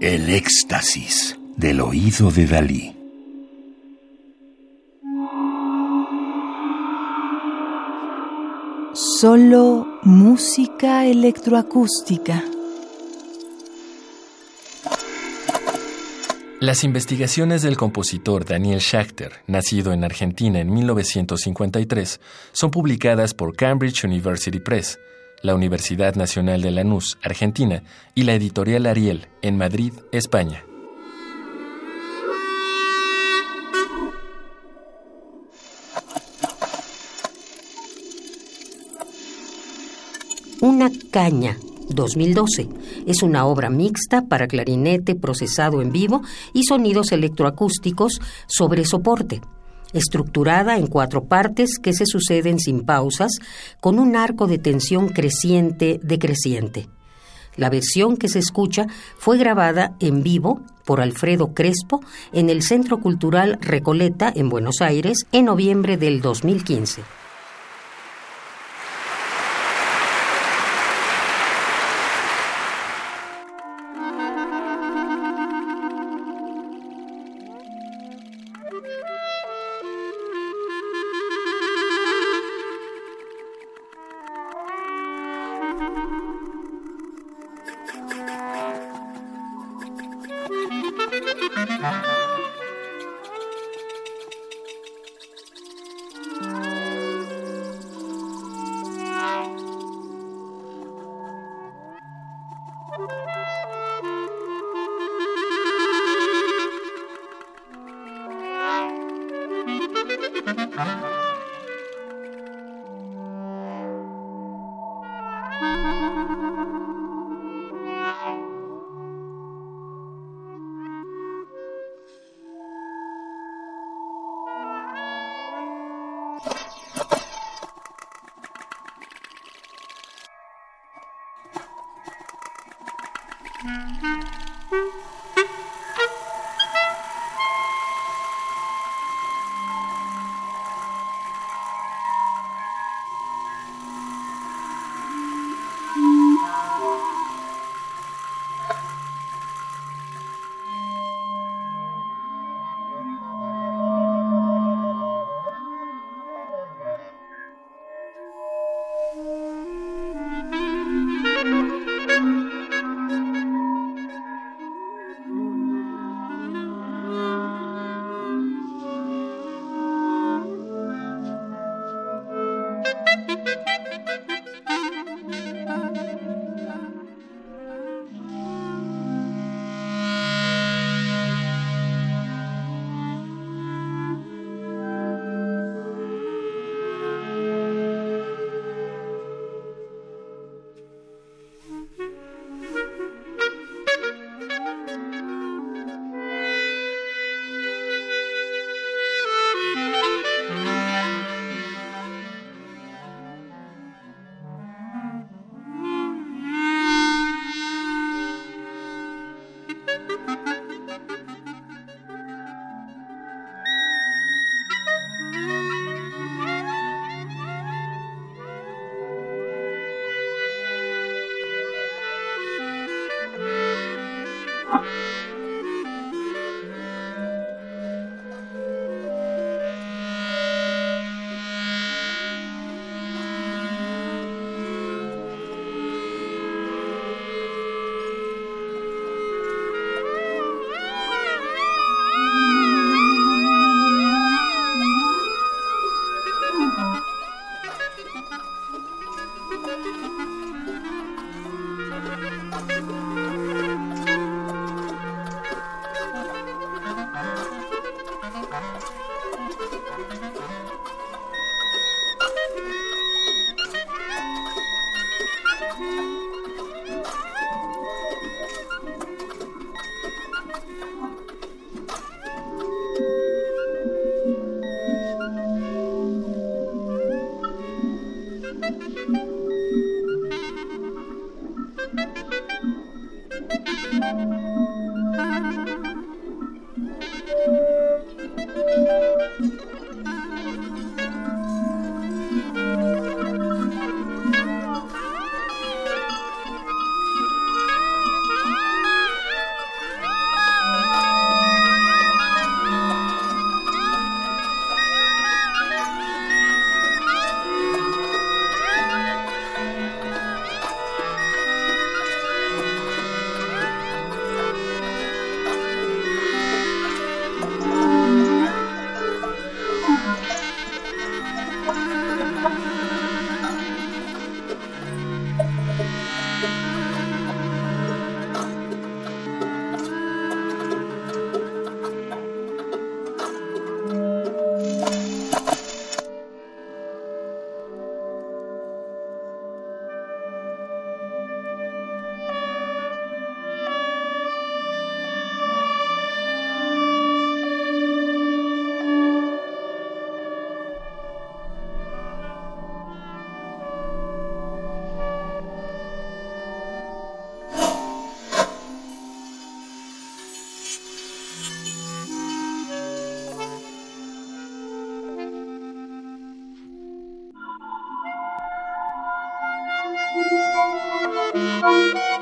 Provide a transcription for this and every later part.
El éxtasis del oído de Dalí. Solo música electroacústica. Las investigaciones del compositor Daniel Schachter, nacido en Argentina en 1953, son publicadas por Cambridge University Press, la Universidad Nacional de Lanús, Argentina, y la editorial Ariel, en Madrid, España. Una caña 2012. Es una obra mixta para clarinete procesado en vivo y sonidos electroacústicos sobre soporte, estructurada en cuatro partes que se suceden sin pausas, con un arco de tensión creciente decreciente. La versión que se escucha fue grabada en vivo por Alfredo Crespo en el Centro Cultural Recoleta en Buenos Aires en noviembre del 2015. Mm-hmm.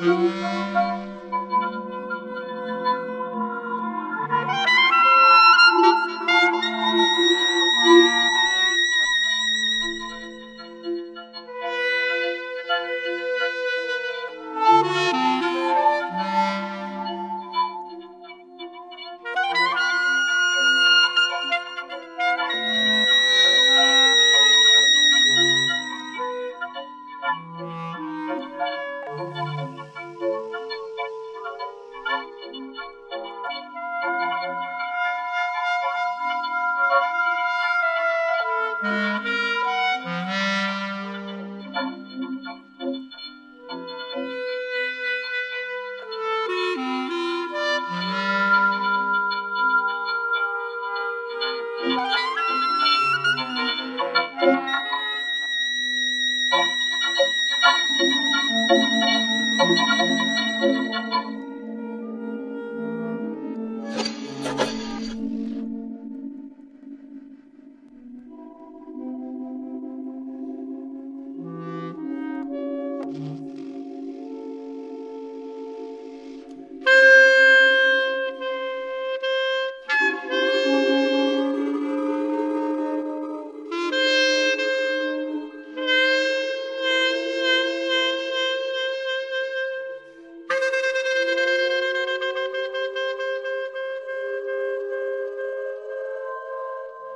Música